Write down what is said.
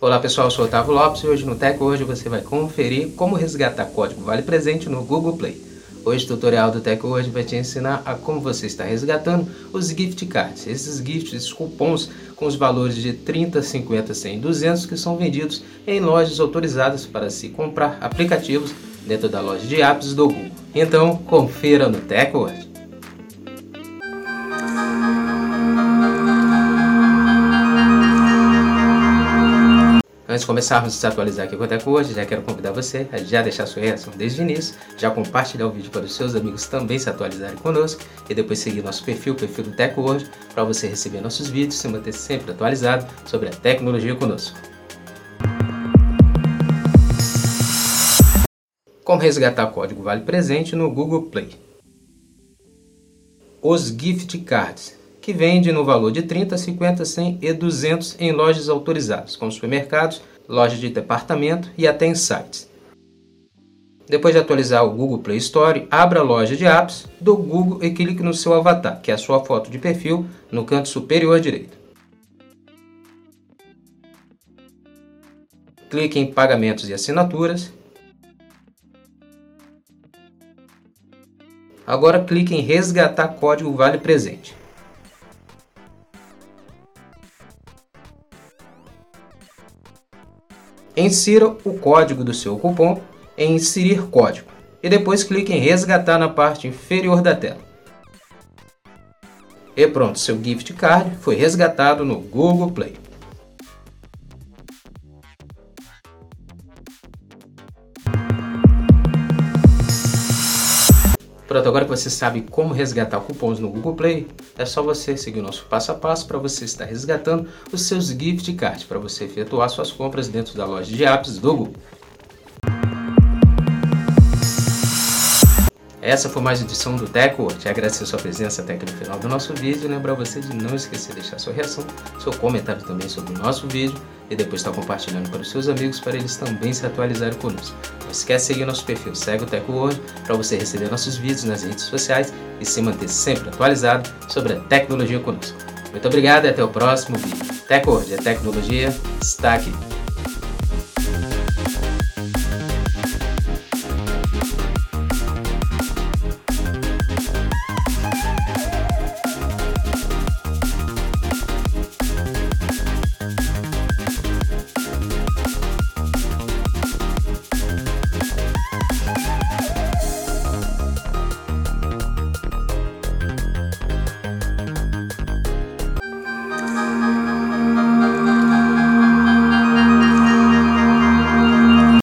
Olá pessoal, eu sou Otávio Lopes e hoje no Tech Hoje você vai conferir como resgatar código Vale Presente no Google Play. Hoje o tutorial do Tech Hoje vai te ensinar a como você está resgatando os gift cards, esses gifts, esses cupons com os valores de 30, 50, 100 200 que são vendidos em lojas autorizadas para se comprar aplicativos dentro da loja de apps do Google. Então confira no Tech Hoje. Antes de começarmos a se atualizar aqui com a hoje, já quero convidar você a já deixar sua reação desde o início, já compartilhar o vídeo para os seus amigos também se atualizarem conosco e depois seguir nosso perfil, o perfil do Teco hoje, para você receber nossos vídeos e se manter sempre atualizado sobre a tecnologia conosco. Como resgatar código Vale Presente no Google Play. Os gift cards que vende no valor de 30, 50, 100 e 200 em lojas autorizadas, como supermercados, lojas de departamento e até em sites. Depois de atualizar o Google Play Store, abra a loja de apps do Google e clique no seu avatar, que é a sua foto de perfil, no canto superior direito. Clique em Pagamentos e Assinaturas. Agora clique em Resgatar Código Vale Presente. Insira o código do seu cupom em Inserir código e depois clique em Resgatar na parte inferior da tela. E pronto, seu gift card foi resgatado no Google Play. Pronto, agora que você sabe como resgatar cupons no Google Play, é só você seguir o nosso passo a passo para você estar resgatando os seus gift cards, para você efetuar suas compras dentro da loja de apps do Google. Essa foi mais uma edição do Teco. Te agradecer a sua presença até aqui no final do nosso vídeo. Lembrar você de não esquecer de deixar sua reação, seu comentário também sobre o nosso vídeo e depois estar compartilhando para os seus amigos para eles também se atualizarem conosco. Não esquece de seguir nosso perfil Segue o Teco Hoje para você receber nossos vídeos nas redes sociais e se manter sempre atualizado sobre a tecnologia conosco. Muito obrigado e até o próximo vídeo. Teco Hoje, a tecnologia está aqui.